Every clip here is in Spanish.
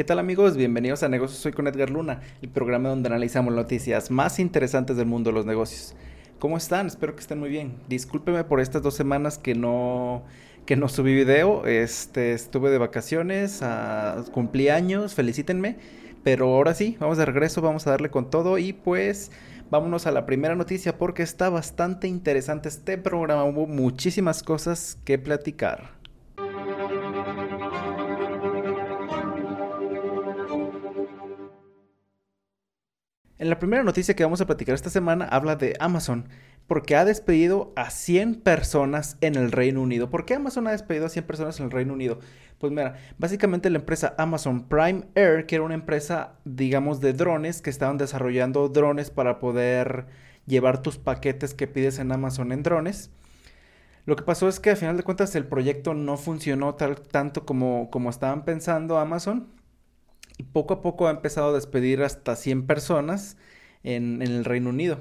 ¿Qué tal amigos? Bienvenidos a Negocios Soy con Edgar Luna, el programa donde analizamos noticias más interesantes del mundo de los negocios. ¿Cómo están? Espero que estén muy bien. Discúlpeme por estas dos semanas que no, que no subí video. Este, estuve de vacaciones, cumplí años, felicítenme. Pero ahora sí, vamos de regreso, vamos a darle con todo y pues vámonos a la primera noticia porque está bastante interesante este programa. Hubo muchísimas cosas que platicar. En la primera noticia que vamos a platicar esta semana habla de Amazon, porque ha despedido a 100 personas en el Reino Unido. ¿Por qué Amazon ha despedido a 100 personas en el Reino Unido? Pues mira, básicamente la empresa Amazon Prime Air, que era una empresa, digamos, de drones, que estaban desarrollando drones para poder llevar tus paquetes que pides en Amazon en drones. Lo que pasó es que al final de cuentas el proyecto no funcionó tal, tanto como, como estaban pensando Amazon y poco a poco ha empezado a despedir hasta 100 personas en, el Reino Unido.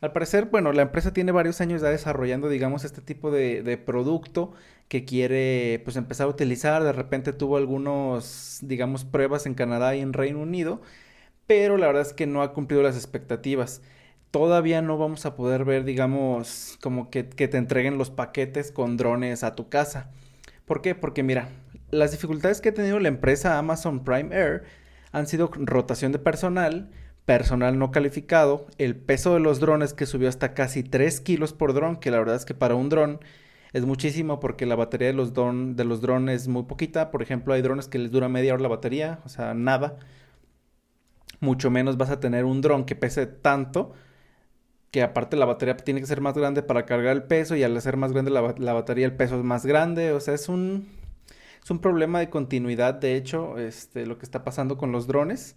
Al parecer, bueno, la empresa tiene varios años ya desarrollando, digamos, este tipo de, producto que quiere, pues, empezar a utilizar. De repente tuvo algunos, digamos, pruebas en Canadá y en Reino Unido, pero la verdad es que no ha cumplido las expectativas. Todavía no vamos a poder ver, digamos, como que, que te entreguen los paquetes con drones a tu casa. ¿Por qué? Porque mira, las dificultades que ha tenido la empresa Amazon Prime Air han sido rotación de personal, personal no calificado, el peso de los drones que subió hasta casi 3 kilos por dron, que la verdad es que para un dron es muchísimo porque la batería de los, de los drones es muy poquita. Por ejemplo, hay drones que les dura media hora la batería, o sea, nada. Mucho menos vas a tener un dron que pese tanto que aparte la batería tiene que ser más grande para cargar el peso y al ser más grande la, la batería el peso es más grande. O sea, es un, es un problema de continuidad, de hecho, este, lo que está pasando con los drones,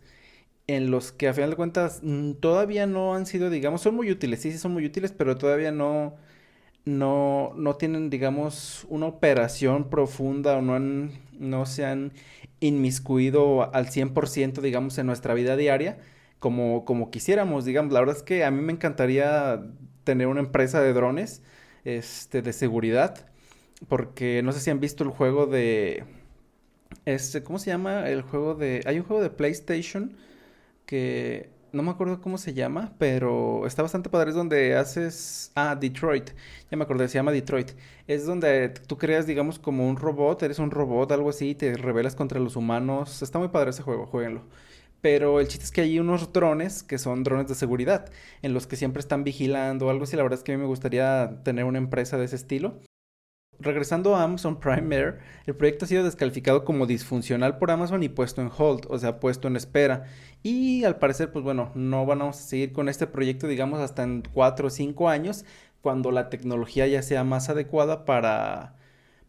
en los que a final de cuentas todavía no han sido, digamos, son muy útiles, sí, sí son muy útiles, pero todavía no, no, no tienen, digamos, una operación profunda o no, han, no se han inmiscuido al 100%, digamos, en nuestra vida diaria como, como quisiéramos, digamos. La verdad es que a mí me encantaría tener una empresa de drones este, de seguridad porque no sé si han visto el juego de... Este, ¿Cómo se llama? El juego de... Hay un juego de PlayStation que... No me acuerdo cómo se llama, pero está bastante padre. Es donde haces... Ah, Detroit. Ya me acordé, se llama Detroit. Es donde tú creas, digamos, como un robot. Eres un robot, algo así, y te rebelas contra los humanos. Está muy padre ese juego, jueguenlo. Pero el chiste es que hay unos drones que son drones de seguridad, en los que siempre están vigilando, algo así. La verdad es que a mí me gustaría tener una empresa de ese estilo regresando a Amazon Prime Air, el proyecto ha sido descalificado como disfuncional por Amazon y puesto en hold, o sea, puesto en espera. Y al parecer, pues bueno, no vamos a seguir con este proyecto, digamos, hasta en 4 o 5 años, cuando la tecnología ya sea más adecuada para,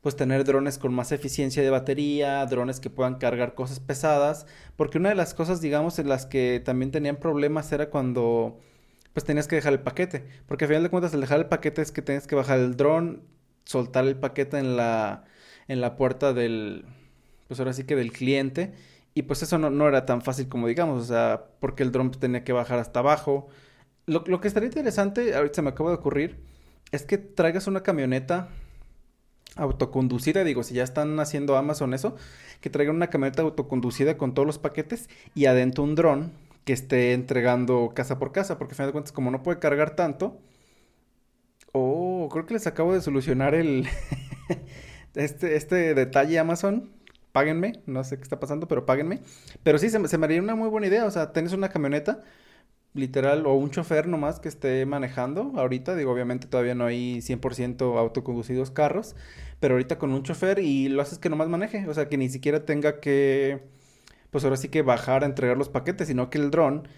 pues, tener drones con más eficiencia de batería, drones que puedan cargar cosas pesadas, porque una de las cosas, digamos, en las que también tenían problemas era cuando pues tenías que dejar el paquete, porque al final de cuentas el dejar el paquete es que tienes que bajar el dron, soltar el paquete en la, en la puerta del, pues ahora sí que del cliente. Y pues eso no, era tan fácil como digamos, o sea, porque el dron tenía que bajar hasta abajo. Lo, lo que estaría interesante, ahorita se me acaba de ocurrir, es que traigas una camioneta autoconducida, digo, si ya están haciendo Amazon eso, que traigan una camioneta autoconducida con todos los paquetes y adentro un dron que esté entregando casa por casa, porque al final de cuentas como no puede cargar tanto, Oh, creo que les acabo de solucionar el este, este detalle Amazon. Páguenme, no sé qué está pasando, pero páguenme. Pero sí, se, se me haría una muy buena idea. O sea, tenés una camioneta, literal, o un chofer nomás que esté manejando. Ahorita, digo, obviamente todavía no hay 100% autoconducidos carros, pero ahorita con un chofer y lo haces que nomás maneje. O sea, que ni siquiera tenga que, pues ahora sí que bajar a entregar los paquetes, sino que el dron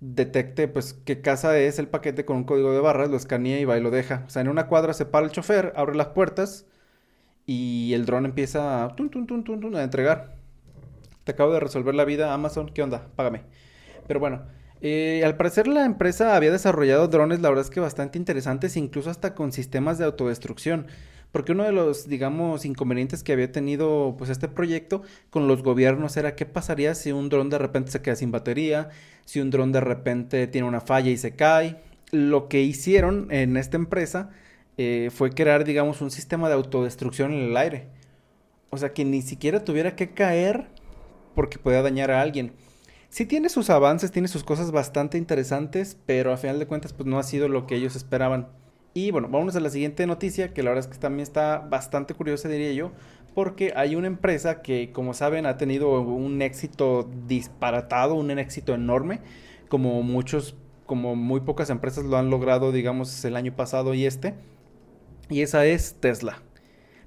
detecte pues qué casa es el paquete con un código de barras, lo escanea y va y lo deja. O sea, en una cuadra se para el chofer, abre las puertas y el dron empieza a, a entregar. Te acabo de resolver la vida, Amazon, ¿qué onda? Págame. Pero bueno, eh, al parecer la empresa había desarrollado drones, la verdad es que bastante interesantes, incluso hasta con sistemas de autodestrucción. Porque uno de los, digamos, inconvenientes que había tenido pues este proyecto con los gobiernos era qué pasaría si un dron de repente se queda sin batería, si un dron de repente tiene una falla y se cae. Lo que hicieron en esta empresa eh, fue crear, digamos, un sistema de autodestrucción en el aire. O sea, que ni siquiera tuviera que caer porque pueda dañar a alguien. Sí tiene sus avances, tiene sus cosas bastante interesantes, pero a final de cuentas pues no ha sido lo que ellos esperaban. Y bueno, vámonos a la siguiente noticia, que la verdad es que también está bastante curiosa, diría yo, porque hay una empresa que, como saben, ha tenido un éxito disparatado, un éxito enorme, como muchos, como muy pocas empresas lo han logrado, digamos, el año pasado y este, y esa es Tesla.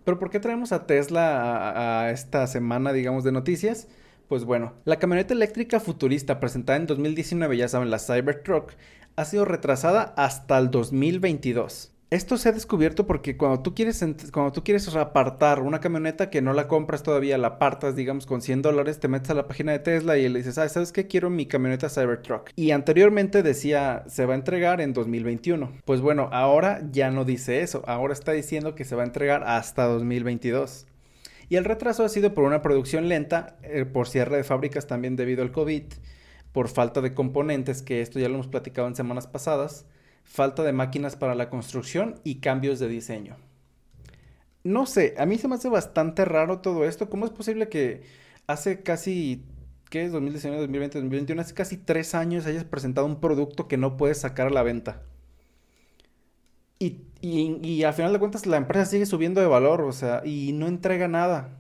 Pero ¿por qué traemos a Tesla a, esta semana, digamos, de noticias? Pues bueno, la camioneta eléctrica futurista presentada en 2019, ya saben, la Cybertruck, ha sido retrasada hasta el 2022. Esto se ha descubierto porque cuando tú quieres, cuando tú quieres apartar una camioneta que no la compras todavía, la apartas, digamos, con 100 dólares, te metes a la página de Tesla y le dices, ah, ¿sabes qué? Quiero mi camioneta Cybertruck. Y anteriormente decía, se va a entregar en 2021. Pues bueno, ahora ya no dice eso. Ahora está diciendo que se va a entregar hasta 2022. Y el retraso ha sido por una producción lenta, eh, por cierre de fábricas también debido al COVID, por falta de componentes, que esto ya lo hemos platicado en semanas pasadas falta de máquinas para la construcción y cambios de diseño. No sé, a mí se me hace bastante raro todo esto. ¿Cómo es posible que hace casi, ¿qué es? 2019, 2020, 2021, hace casi tres años hayas presentado un producto que no puedes sacar a la venta? Y, y, y al final de cuentas la empresa sigue subiendo de valor, o sea, y no entrega nada.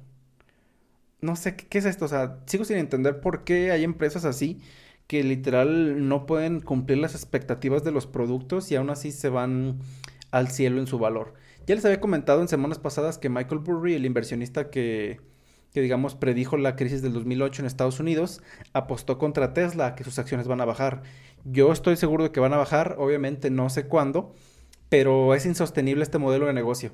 No sé, ¿qué, qué es esto? O sea, sigo sin entender por qué hay empresas así que literal no pueden cumplir las expectativas de los productos y aún así se van al cielo en su valor. Ya les había comentado en semanas pasadas que Michael Burry, el inversionista que, que digamos predijo la crisis del 2008 en Estados Unidos, apostó contra Tesla que sus acciones van a bajar. Yo estoy seguro de que van a bajar, obviamente no sé cuándo, pero es insostenible este modelo de negocio.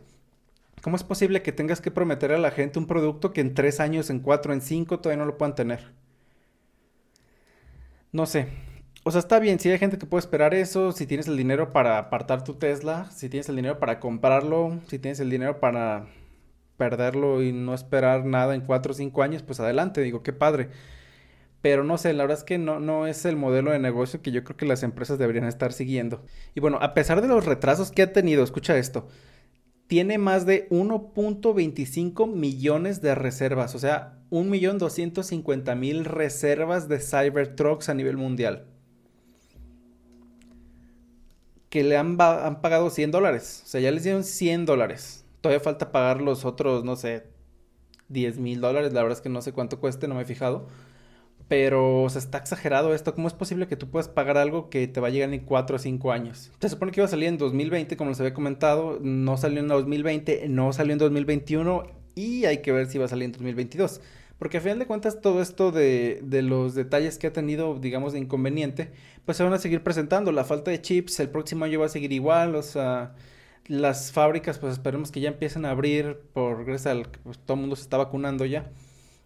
¿Cómo es posible que tengas que prometer a la gente un producto que en tres años, en cuatro, en cinco todavía no lo puedan tener? No sé. O sea, está bien, si hay gente que puede esperar eso, si tienes el dinero para apartar tu Tesla, si tienes el dinero para comprarlo, si tienes el dinero para perderlo y no esperar nada en 4 o 5 años, pues adelante, digo, qué padre. Pero no sé, la verdad es que no, no es el modelo de negocio que yo creo que las empresas deberían estar siguiendo. Y bueno, a pesar de los retrasos que ha tenido, escucha esto, tiene más de 1.25 millones de reservas, o sea, 1.250.000 reservas de Cybertrucks a nivel mundial. Que le han, pagado 100 dólares. O sea, ya les dieron 100 dólares. Todavía falta pagar los otros, no sé, 10 mil dólares. La verdad es que no sé cuánto cueste, no me he fijado. Pero, o está exagerado esto. ¿Cómo es posible que tú puedas pagar algo que te va a llegar en 4 o 5 años? Se supone que iba a salir en 2020, como les había comentado. No salió en 2020, no salió en 2021 y hay que ver si va a salir en 2022. Porque a final de cuentas todo esto de, de, los detalles que ha tenido, digamos, de inconveniente, pues se van a seguir presentando. La falta de chips el próximo año va a seguir igual, o sea, las fábricas pues esperemos que ya empiecen a abrir por gracias pues, todo el mundo se está vacunando ya.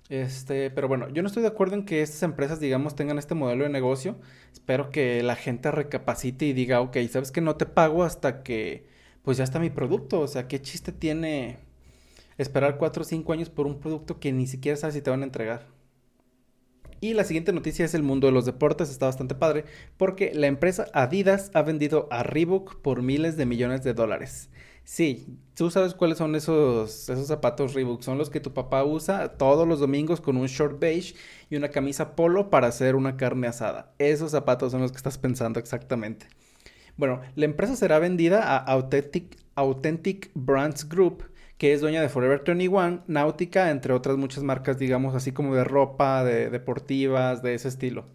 Este, pero bueno, yo no estoy de acuerdo en que estas empresas, digamos, tengan este modelo de negocio. Espero que la gente recapacite y diga, ok, sabes que no te pago hasta que, pues ya está mi producto. O sea, ¿qué chiste tiene esperar 4 o 5 años por un producto que ni siquiera sabes si te van a entregar? Y la siguiente noticia es el mundo de los deportes, está bastante padre, porque la empresa Adidas ha vendido a Reebok por miles de millones de dólares. Sí, tú sabes cuáles son esos, esos zapatos Reebok. Son los que tu papá usa todos los domingos con un short beige y una camisa polo para hacer una carne asada. Esos zapatos son los que estás pensando exactamente. Bueno, la empresa será vendida a Authentic, Authentic Brands Group, que es dueña de Forever 21, Náutica, entre otras muchas marcas, digamos, así como de ropa, de deportivas, de ese estilo.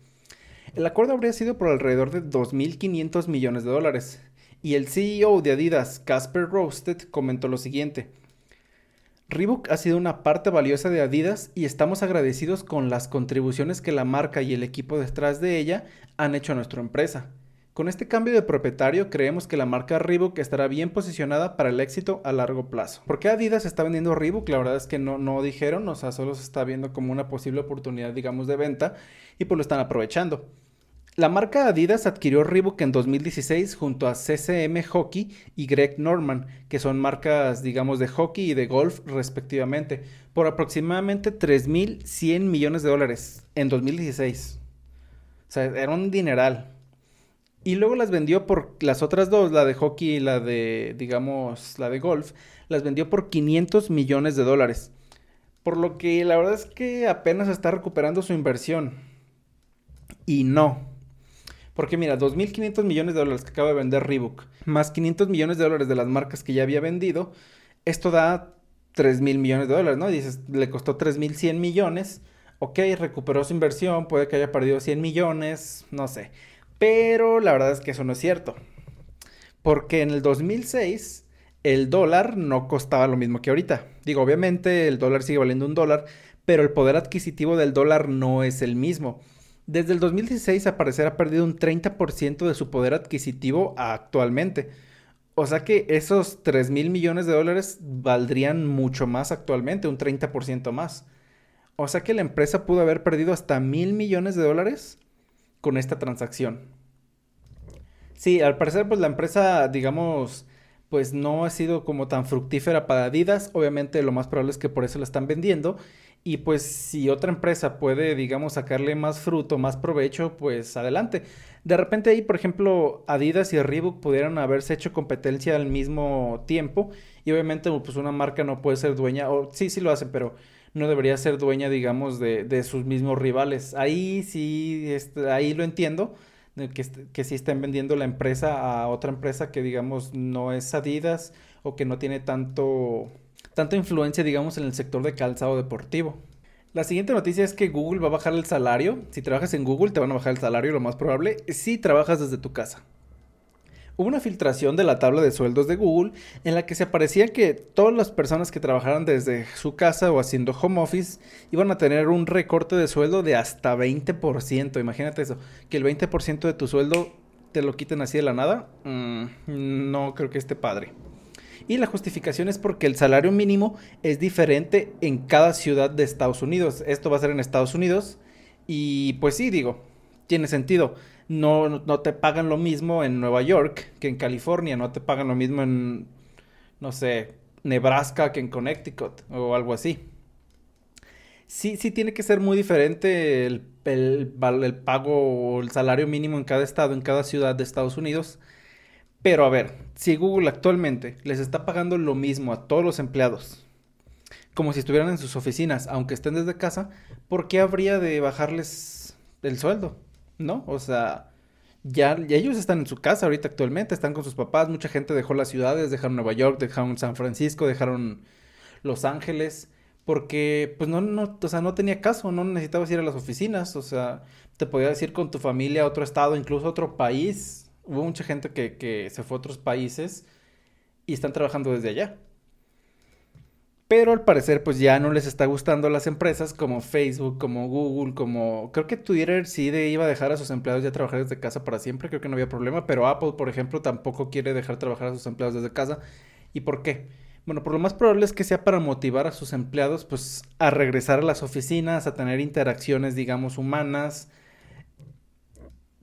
El acuerdo habría sido por alrededor de 2.500 millones de dólares. Y el CEO de Adidas, Casper Roasted, comentó lo siguiente. Reebok ha sido una parte valiosa de Adidas y estamos agradecidos con las contribuciones que la marca y el equipo detrás de ella han hecho a nuestra empresa. Con este cambio de propietario creemos que la marca Reebok estará bien posicionada para el éxito a largo plazo. ¿Por qué Adidas está vendiendo Reebok? La verdad es que no, no dijeron, o sea, solo se está viendo como una posible oportunidad, digamos, de venta y pues lo están aprovechando. La marca Adidas adquirió Reebok en 2016 junto a CCM Hockey y Greg Norman, que son marcas, digamos, de hockey y de golf respectivamente, por aproximadamente 3.100 millones de dólares en 2016. O sea, era un dineral. Y luego las vendió por las otras dos, la de hockey y la de, digamos, la de golf, las vendió por 500 millones de dólares. Por lo que la verdad es que apenas está recuperando su inversión. Y no. Porque mira, 2.500 millones de dólares que acaba de vender Reebok, más 500 millones de dólares de las marcas que ya había vendido, esto da 3.000 millones de dólares, ¿no? dices, le costó 3.100 millones. Ok, recuperó su inversión, puede que haya perdido 100 millones, no sé. Pero la verdad es que eso no es cierto. Porque en el 2006 el dólar no costaba lo mismo que ahorita. Digo, obviamente el dólar sigue valiendo un dólar, pero el poder adquisitivo del dólar no es el mismo. Desde el 2016 a parecer ha perdido un 30% de su poder adquisitivo actualmente. O sea que esos 3 mil millones de dólares valdrían mucho más actualmente, un 30% más. O sea que la empresa pudo haber perdido hasta mil millones de dólares con esta transacción. Sí, al parecer pues la empresa, digamos, pues no ha sido como tan fructífera para Adidas. Obviamente lo más probable es que por eso la están vendiendo. Y pues si otra empresa puede, digamos, sacarle más fruto, más provecho, pues adelante. De repente ahí, por ejemplo, Adidas y Reebok pudieran haberse hecho competencia al mismo tiempo. Y obviamente pues una marca no puede ser dueña, o sí, sí lo hace, pero no debería ser dueña, digamos, de, de sus mismos rivales. Ahí sí, este, ahí lo entiendo que, que si estén vendiendo la empresa a otra empresa que digamos no es Adidas o que no tiene tanto, tanta influencia digamos en el sector de calzado deportivo. La siguiente noticia es que Google va a bajar el salario. Si trabajas en Google te van a bajar el salario, lo más probable, si trabajas desde tu casa hubo una filtración de la tabla de sueldos de Google en la que se aparecía que todas las personas que trabajaran desde su casa o haciendo home office iban a tener un recorte de sueldo de hasta 20%. Imagínate eso, que el 20% de tu sueldo te lo quiten así de la nada. Mm, no creo que esté padre. Y la justificación es porque el salario mínimo es diferente en cada ciudad de Estados Unidos. Esto va a ser en Estados Unidos. Y pues sí, digo, tiene sentido no, no te pagan lo mismo en Nueva York que en California, no te pagan lo mismo en, no sé, Nebraska que en Connecticut o algo así. Sí, sí tiene que ser muy diferente el, el, el pago o el salario mínimo en cada estado, en cada ciudad de Estados Unidos. Pero a ver, si Google actualmente les está pagando lo mismo a todos los empleados, como si estuvieran en sus oficinas, aunque estén desde casa, ¿por qué habría de bajarles el sueldo? ¿no? O sea, ya, ellos están en su casa ahorita actualmente, están con sus papás, mucha gente dejó las ciudades, dejaron Nueva York, dejaron San Francisco, dejaron Los Ángeles, porque pues no, no, o sea, no tenía caso, no necesitabas ir a las oficinas, o sea, te podías ir con tu familia a otro estado, incluso a otro país. Hubo mucha gente que, que se fue a otros países y están trabajando desde allá. Pero al parecer pues ya no les está gustando las empresas como Facebook, como Google, como... Creo que Twitter sí de iba a dejar a sus empleados ya trabajar desde casa para siempre, creo que no había problema, pero Apple por ejemplo tampoco quiere dejar trabajar a sus empleados desde casa. ¿Y por qué? Bueno, por lo más probable es que sea para motivar a sus empleados pues a regresar a las oficinas, a tener interacciones digamos humanas.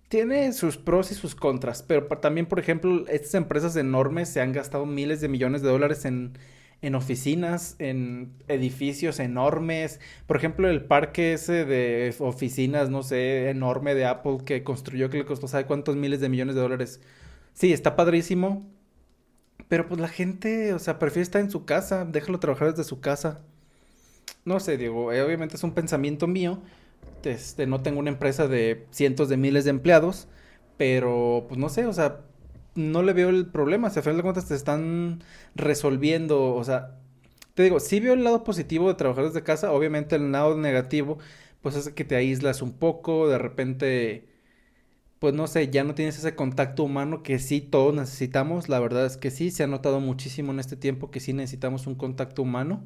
Tiene sus pros y sus contras, pero también por ejemplo estas empresas enormes se han gastado miles de millones de dólares en en oficinas, en edificios enormes. Por ejemplo, el parque ese de oficinas, no sé, enorme de Apple que construyó, que le costó, ¿sabe cuántos miles de millones de dólares? Sí, está padrísimo. Pero pues la gente, o sea, prefiere estar en su casa, déjalo trabajar desde su casa. No sé, Diego, eh, obviamente es un pensamiento mío. Este, no tengo una empresa de cientos de miles de empleados, pero pues no sé, o sea, no le veo el problema. Si a final de cuentas te están resolviendo, o sea, te digo, sí veo el lado positivo de trabajar desde casa, obviamente el lado negativo, pues es que te aíslas un poco, de repente, pues no sé, ya no tienes ese contacto humano que sí todos necesitamos, la verdad es que sí, se ha notado muchísimo en este tiempo que sí necesitamos un contacto humano.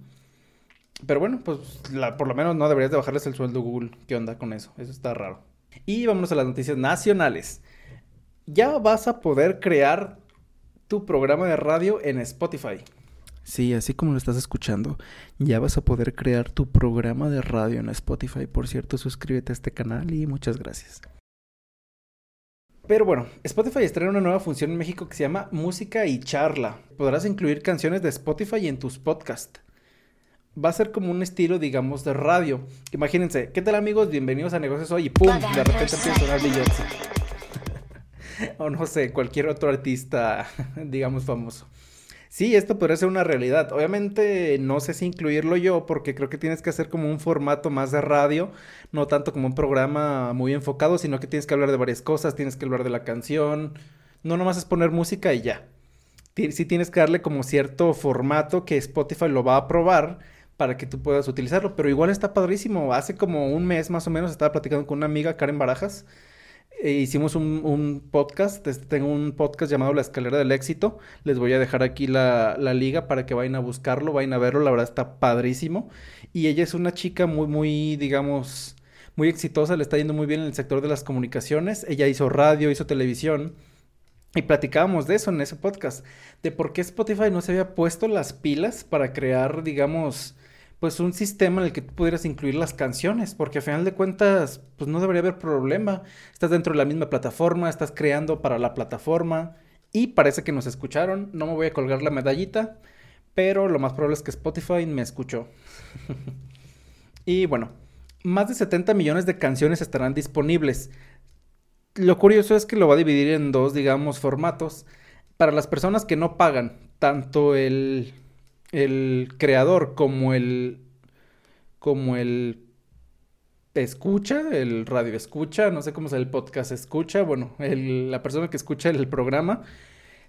Pero bueno, pues por lo menos no deberías de bajarles el sueldo Google. ¿Qué onda con eso? Eso está raro. Y vámonos a las noticias nacionales ya vas a poder crear tu programa de radio en Spotify. Sí, así como lo estás escuchando, ya vas a poder crear tu programa de radio en Spotify. Por cierto, suscríbete a este canal y muchas gracias. Pero bueno, Spotify estrena una nueva función en México que se llama Música y Charla. Podrás incluir canciones de Spotify en tus podcasts. Va a ser como un estilo, digamos, de radio. Imagínense, ¿qué tal amigos? Bienvenidos a Negocios Hoy y ¡pum! De repente empieza a sonar Beyoncé. o no sé, cualquier otro artista, digamos, famoso. sí, esto podría ser una realidad. Obviamente no sé si incluirlo yo porque creo que tienes que hacer como un formato más de radio, no tanto como un programa muy enfocado, sino que tienes que hablar de varias cosas, tienes que hablar de la canción, no nomás es poner música y ya. Sí tienes que darle como cierto formato que Spotify lo va a aprobar para que tú puedas utilizarlo, pero igual está padrísimo. Hace como un mes más o menos estaba platicando con una amiga, Karen Barajas, e hicimos un, podcast, este, tengo un podcast llamado La Escalera del Éxito, les voy a dejar aquí la, la, liga para que vayan a buscarlo, vayan a verlo, la verdad está padrísimo. Y ella es una chica muy, muy, digamos, muy exitosa, le está yendo muy bien en el sector de las comunicaciones, ella hizo radio, hizo televisión. Y platicábamos de eso en ese podcast, de por qué Spotify no se había puesto las pilas para crear, digamos, pues un sistema en el que tú pudieras incluir las canciones, porque a final de cuentas, pues no debería haber problema. Estás dentro de la misma plataforma, estás creando para la plataforma y parece que nos escucharon. No me voy a colgar la medallita, pero lo más probable es que Spotify me escuchó. y bueno, más de 70 millones de canciones estarán disponibles. Lo curioso es que lo va a dividir en dos, digamos, formatos. Para las personas que no pagan tanto el el creador como el como el escucha, el radio escucha, no sé cómo es el podcast escucha, bueno, la persona que escucha el programa,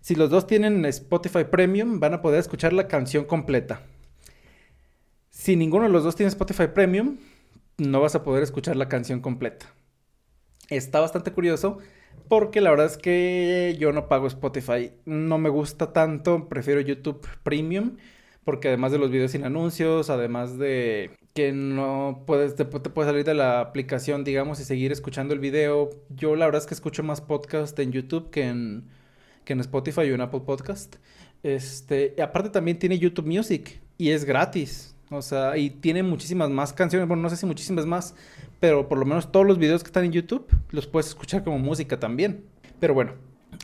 si los dos tienen Spotify Premium, van a poder escuchar la canción completa. Si ninguno de los dos tiene Spotify Premium, no vas a poder escuchar la canción completa. Está bastante curioso porque la verdad es que yo no pago Spotify, no me gusta tanto, prefiero YouTube Premium porque además de los videos sin anuncios, además de que no puedes, te, puedes salir de la aplicación, digamos, y seguir escuchando el video. Yo la verdad es que escucho más podcast en YouTube que en, que en Spotify o en Apple Podcast. Este, aparte también tiene YouTube Music y es gratis. O sea, y tiene muchísimas más canciones. Bueno, no sé si muchísimas más, pero por lo menos todos los videos que están en YouTube los puedes escuchar como música también. Pero bueno,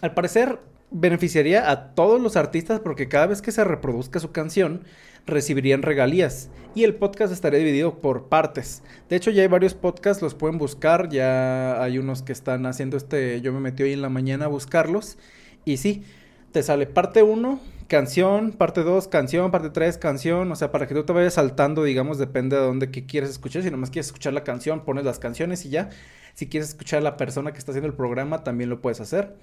al parecer beneficiaría a todos los artistas porque cada vez que se reproduzca su canción recibirían regalías. Y el podcast estaría dividido por partes. De hecho ya hay varios podcasts, los pueden buscar, ya hay unos que están haciendo este, yo me metí hoy en la mañana a buscarlos. Y sí, te sale parte 1, canción, parte 2, canción, parte 3, canción, o sea, para que tú te vayas saltando, digamos, depende de dónde que quieres escuchar, si nomás quieres escuchar la canción, pones las canciones y ya, si quieres escuchar a la persona que está haciendo el programa, también lo puedes hacer.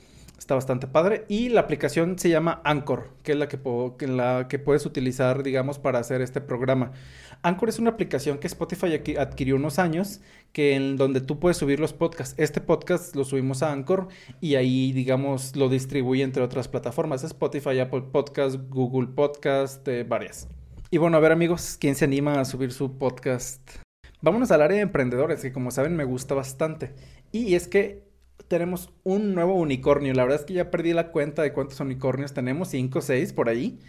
Está bastante padre. Y la aplicación se llama Anchor, que es la que, la que puedes utilizar, digamos, para hacer este programa. Anchor es una aplicación que Spotify adquirió unos años, que en donde tú puedes subir los podcasts. Este podcast lo subimos a Anchor y ahí, digamos, lo distribuye entre otras plataformas. Spotify, Apple Podcast, Google Podcast, eh, varias. Y bueno, a ver amigos, ¿quién se anima a subir su podcast? Vámonos al área de emprendedores, que como saben me gusta bastante. Y es que tenemos un nuevo unicornio. La verdad es que ya perdí la cuenta de cuántos unicornios tenemos, 5 o 6 por ahí.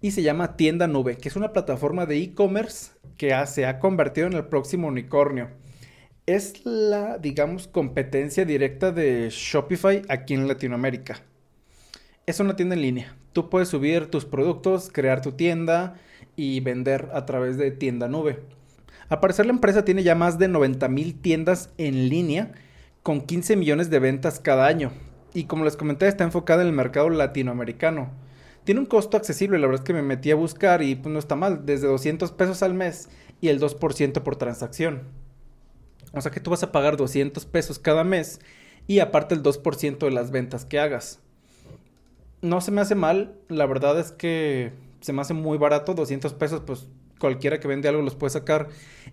Y se llama Tienda Nube, que es una plataforma de e-commerce que se ha convertido en el próximo unicornio. Es la, digamos, competencia directa de Shopify aquí en Latinoamérica. Es una tienda en línea. Tú puedes subir tus productos, crear tu tienda y vender a través de Tienda Nube. Al parecer la empresa tiene ya más de 90 mil tiendas en línea con 15 millones de ventas cada año. Y como les comenté, está enfocada en el mercado latinoamericano. Tiene un costo accesible, la verdad es que me metí a buscar y pues no está mal, desde 200 pesos al mes y el 2% por transacción. O sea que tú vas a pagar 200 pesos cada mes y aparte el 2% de las ventas que hagas. No se me hace mal, la verdad es que se me hace muy barato, 200 pesos pues cualquiera que vende algo los puede sacar.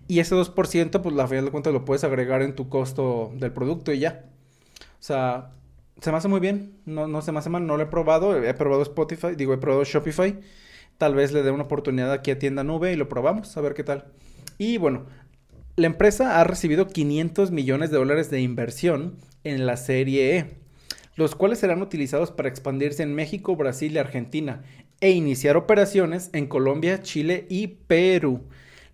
Y ese 2%, pues la final de cuentas lo puedes agregar en tu costo del producto y ya. O sea, se me hace muy bien. No, no se me hace mal. No lo he probado. He probado Spotify, digo, he probado Shopify. Tal vez le dé una oportunidad aquí a Tienda Nube y lo probamos, a ver qué tal. Y bueno, la empresa ha recibido 500 millones de dólares de inversión en la serie E, los cuales serán utilizados para expandirse en México, Brasil y Argentina e iniciar operaciones en Colombia, Chile y Perú,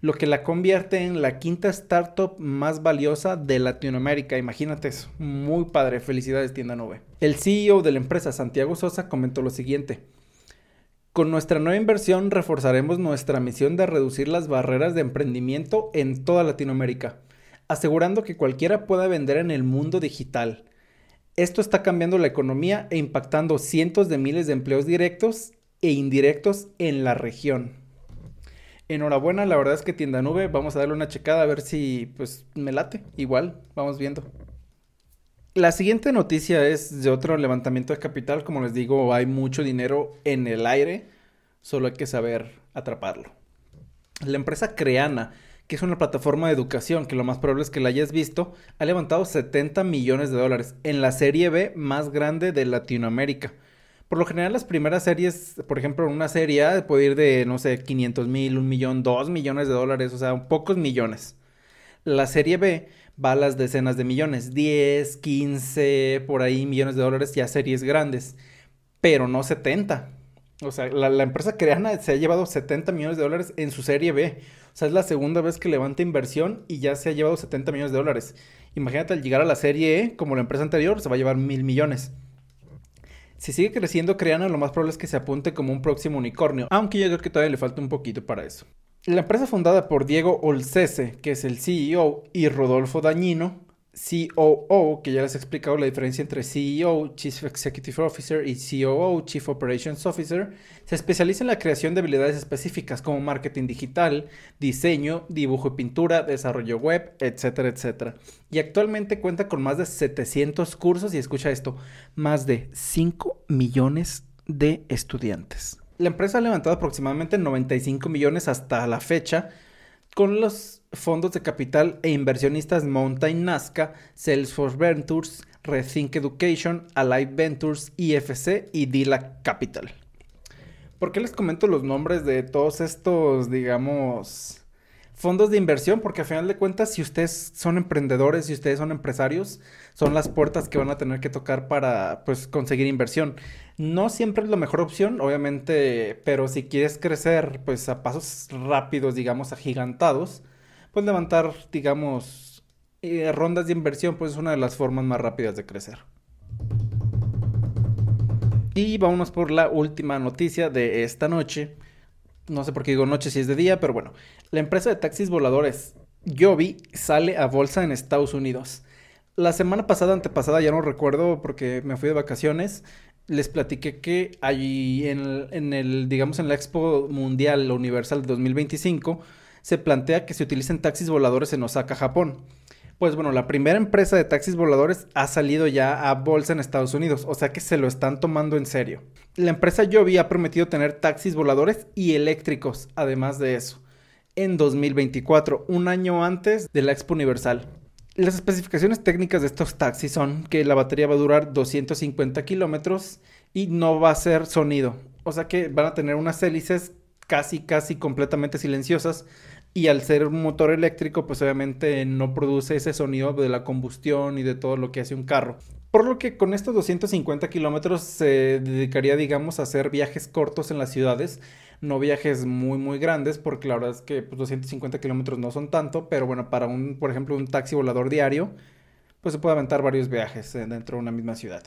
lo que la convierte en la quinta startup más valiosa de Latinoamérica. Imagínate eso, muy padre, felicidades tienda nube. El CEO de la empresa, Santiago Sosa, comentó lo siguiente. Con nuestra nueva inversión reforzaremos nuestra misión de reducir las barreras de emprendimiento en toda Latinoamérica, asegurando que cualquiera pueda vender en el mundo digital. Esto está cambiando la economía e impactando cientos de miles de empleos directos e indirectos en la región. Enhorabuena, la verdad es que Tienda Nube, vamos a darle una checada a ver si pues me late. Igual, vamos viendo. La siguiente noticia es de otro levantamiento de capital. Como les digo, hay mucho dinero en el aire, solo hay que saber atraparlo. La empresa Creana, que es una plataforma de educación que lo más probable es que la hayas visto, ha levantado 70 millones de dólares en la serie B más grande de Latinoamérica. Por lo general, las primeras series, por ejemplo, una serie puede ir de, no sé, 500 mil, un millón, dos millones de dólares, o sea, pocos millones. La serie B va a las decenas de millones, 10, 15, por ahí millones de dólares, ya series grandes, pero no 70. O sea, la, la, empresa coreana se ha llevado 70 millones de dólares en su serie B. O sea, es la segunda vez que levanta inversión y ya se ha llevado 70 millones de dólares. Imagínate al llegar a la serie E, como la empresa anterior, se va a llevar mil millones. Si sigue creciendo Creana, lo más probable es que se apunte como un próximo unicornio, aunque yo creo que todavía le falta un poquito para eso. La empresa fundada por Diego Olcese, que es el CEO, y Rodolfo Dañino, COO, que ya les he explicado la diferencia entre CEO, Chief Executive Officer, y COO, Chief Operations Officer, se especializa en la creación de habilidades específicas como marketing digital, diseño, dibujo y pintura, desarrollo web, etcétera, etcétera. Y actualmente cuenta con más de 700 cursos y escucha esto, más de 5 millones de estudiantes. La empresa ha levantado aproximadamente 95 millones hasta la fecha con los fondos de capital e inversionistas Mountain Nazca, Salesforce Ventures, Rethink Education, Alive Ventures, IFC y Dila Capital. ¿Por qué les comento los nombres de todos estos, digamos, fondos de inversión? Porque a final de cuentas, si ustedes son emprendedores, si ustedes son empresarios, son las puertas que van a tener que tocar para, pues, conseguir inversión. No siempre es la mejor opción, obviamente, pero si quieres crecer, pues, a pasos rápidos, digamos, agigantados, pues levantar, digamos, eh, rondas de inversión, pues es una de las formas más rápidas de crecer. Y vámonos por la última noticia de esta noche. No sé por qué digo noche si es de día, pero bueno. La empresa de taxis voladores Yobi sale a bolsa en Estados Unidos. La semana pasada, antepasada, ya no recuerdo porque me fui de vacaciones. Les platiqué que allí en el, en el digamos, en la Expo Mundial Universal de 2025 se plantea que se utilicen taxis voladores en Osaka, Japón. Pues bueno, la primera empresa de taxis voladores ha salido ya a bolsa en Estados Unidos, o sea que se lo están tomando en serio. La empresa Joby ha prometido tener taxis voladores y eléctricos, además de eso, en 2024, un año antes de la Expo Universal. Las especificaciones técnicas de estos taxis son que la batería va a durar 250 kilómetros y no va a ser sonido, o sea que van a tener unas hélices casi, casi completamente silenciosas y al ser un motor eléctrico, pues obviamente no produce ese sonido de la combustión y de todo lo que hace un carro. Por lo que con estos 250 kilómetros se dedicaría, digamos, a hacer viajes cortos en las ciudades, no viajes muy, muy grandes, porque la verdad es que pues, 250 kilómetros no son tanto, pero bueno, para un, por ejemplo, un taxi volador diario, pues se puede aventar varios viajes eh, dentro de una misma ciudad.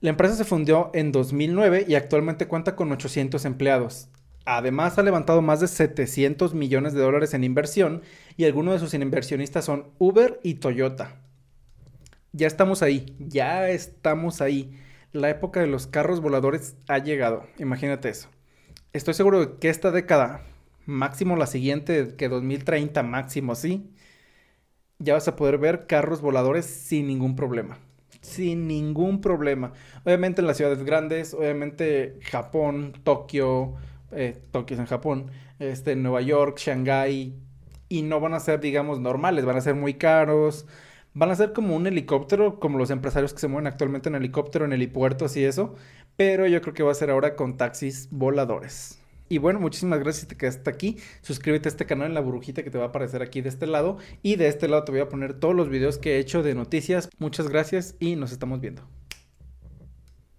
La empresa se fundió en 2009 y actualmente cuenta con 800 empleados. Además, ha levantado más de 700 millones de dólares en inversión y algunos de sus inversionistas son Uber y Toyota. Ya estamos ahí, ya estamos ahí. La época de los carros voladores ha llegado, imagínate eso. Estoy seguro de que esta década, máximo la siguiente, que 2030 máximo, sí, ya vas a poder ver carros voladores sin ningún problema. Sin ningún problema. Obviamente en las ciudades grandes, obviamente Japón, Tokio, eh, Tokio en Japón, este, Nueva York, Shanghai, y no van a ser, digamos, normales, van a ser muy caros, van a ser como un helicóptero, como los empresarios que se mueven actualmente en helicóptero, en helipuertos y eso, pero yo creo que va a ser ahora con taxis voladores. Y bueno, muchísimas gracias si te quedaste aquí. Suscríbete a este canal en la burbujita que te va a aparecer aquí de este lado. Y de este lado te voy a poner todos los videos que he hecho de noticias. Muchas gracias y nos estamos viendo.